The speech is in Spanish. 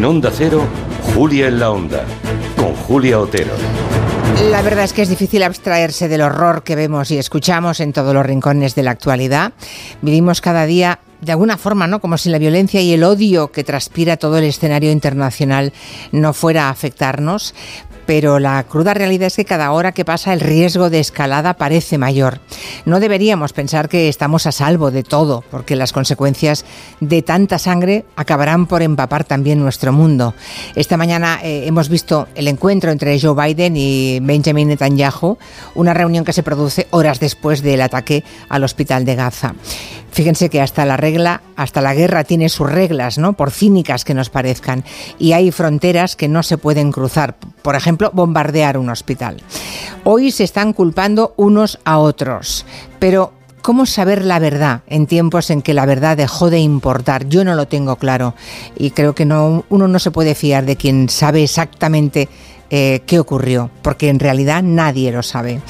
En Onda Cero, Julia en la Onda, con Julia Otero. La verdad es que es difícil abstraerse del horror que vemos y escuchamos en todos los rincones de la actualidad. Vivimos cada día de alguna forma, ¿no? Como si la violencia y el odio que transpira todo el escenario internacional no fuera a afectarnos pero la cruda realidad es que cada hora que pasa el riesgo de escalada parece mayor. No deberíamos pensar que estamos a salvo de todo, porque las consecuencias de tanta sangre acabarán por empapar también nuestro mundo. Esta mañana eh, hemos visto el encuentro entre Joe Biden y Benjamin Netanyahu, una reunión que se produce horas después del ataque al hospital de Gaza. Fíjense que hasta la regla, hasta la guerra tiene sus reglas, ¿no? Por cínicas que nos parezcan. Y hay fronteras que no se pueden cruzar. Por ejemplo, bombardear un hospital. Hoy se están culpando unos a otros. Pero ¿Cómo saber la verdad en tiempos en que la verdad dejó de importar? Yo no lo tengo claro y creo que no, uno no se puede fiar de quien sabe exactamente eh, qué ocurrió, porque en realidad nadie lo sabe.